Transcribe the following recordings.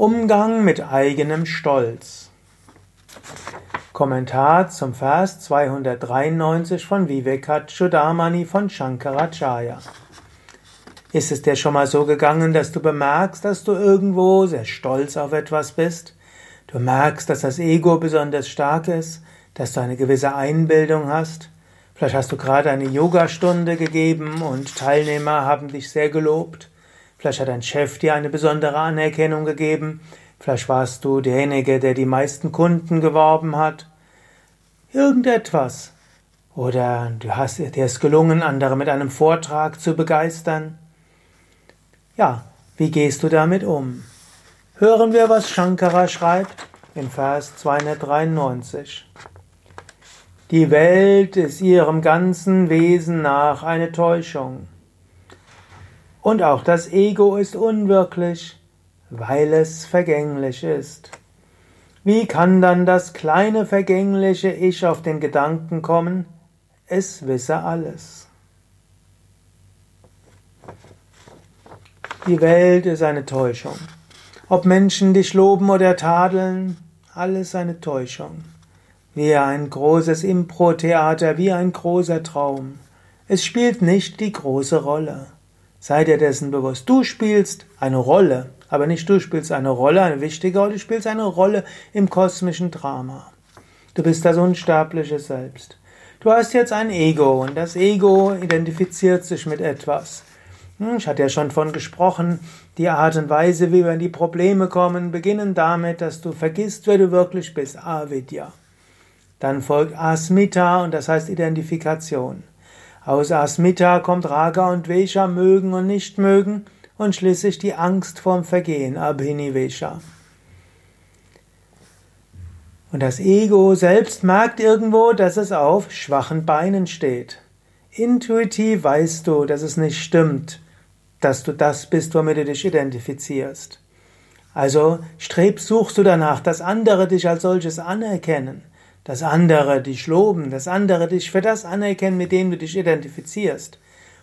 Umgang mit eigenem Stolz. Kommentar zum Vers 293 von Vivekachudamani von Shankaracharya. Ist es dir schon mal so gegangen, dass du bemerkst, dass du irgendwo sehr stolz auf etwas bist? Du merkst, dass das Ego besonders stark ist, dass du eine gewisse Einbildung hast. Vielleicht hast du gerade eine Yogastunde gegeben und Teilnehmer haben dich sehr gelobt. Vielleicht hat dein Chef dir eine besondere Anerkennung gegeben. Vielleicht warst du derjenige, der die meisten Kunden geworben hat. Irgendetwas. Oder du hast, dir ist gelungen, andere mit einem Vortrag zu begeistern. Ja, wie gehst du damit um? Hören wir, was Shankara schreibt in Vers 293. Die Welt ist ihrem ganzen Wesen nach eine Täuschung. Und auch das Ego ist unwirklich, weil es vergänglich ist. Wie kann dann das kleine vergängliche Ich auf den Gedanken kommen, es wisse alles? Die Welt ist eine Täuschung. Ob Menschen dich loben oder tadeln, alles eine Täuschung. Wie ein großes Impro-Theater, wie ein großer Traum. Es spielt nicht die große Rolle. Sei dir dessen bewusst. Du spielst eine Rolle, aber nicht du spielst eine Rolle, eine wichtige Rolle, du spielst eine Rolle im kosmischen Drama. Du bist das unsterbliche Selbst. Du hast jetzt ein Ego und das Ego identifiziert sich mit etwas. Hm, ich hatte ja schon von gesprochen, die Art und Weise, wie wir in die Probleme kommen, beginnen damit, dass du vergisst, wer du wirklich bist, Avidya. Dann folgt Asmita und das heißt Identifikation. Aus Asmita kommt Raga und Vesha, mögen und nicht mögen, und schließlich die Angst vorm Vergehen, Abhinivesha. Und das Ego selbst merkt irgendwo, dass es auf schwachen Beinen steht. Intuitiv weißt du, dass es nicht stimmt, dass du das bist, womit du dich identifizierst. Also strebst, suchst du danach, dass andere dich als solches anerkennen dass andere dich loben, dass andere dich für das anerkennen, mit dem du dich identifizierst.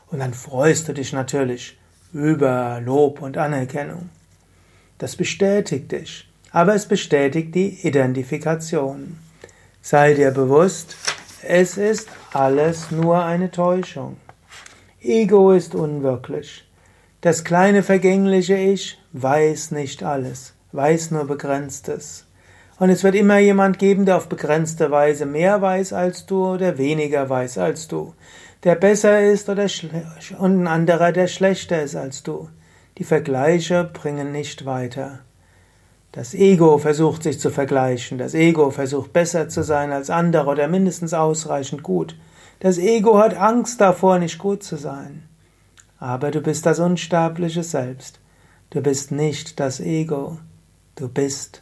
Und dann freust du dich natürlich über Lob und Anerkennung. Das bestätigt dich, aber es bestätigt die Identifikation. Sei dir bewusst, es ist alles nur eine Täuschung. Ego ist unwirklich. Das kleine vergängliche Ich weiß nicht alles, weiß nur Begrenztes. Und es wird immer jemand geben, der auf begrenzte Weise mehr weiß als du oder weniger weiß als du. Der besser ist oder und ein anderer, der schlechter ist als du. Die Vergleiche bringen nicht weiter. Das Ego versucht sich zu vergleichen. Das Ego versucht besser zu sein als andere oder mindestens ausreichend gut. Das Ego hat Angst davor, nicht gut zu sein. Aber du bist das unsterbliche Selbst. Du bist nicht das Ego. Du bist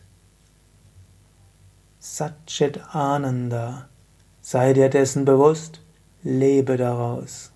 Satchit Ananda. Sei dir dessen bewusst, lebe daraus.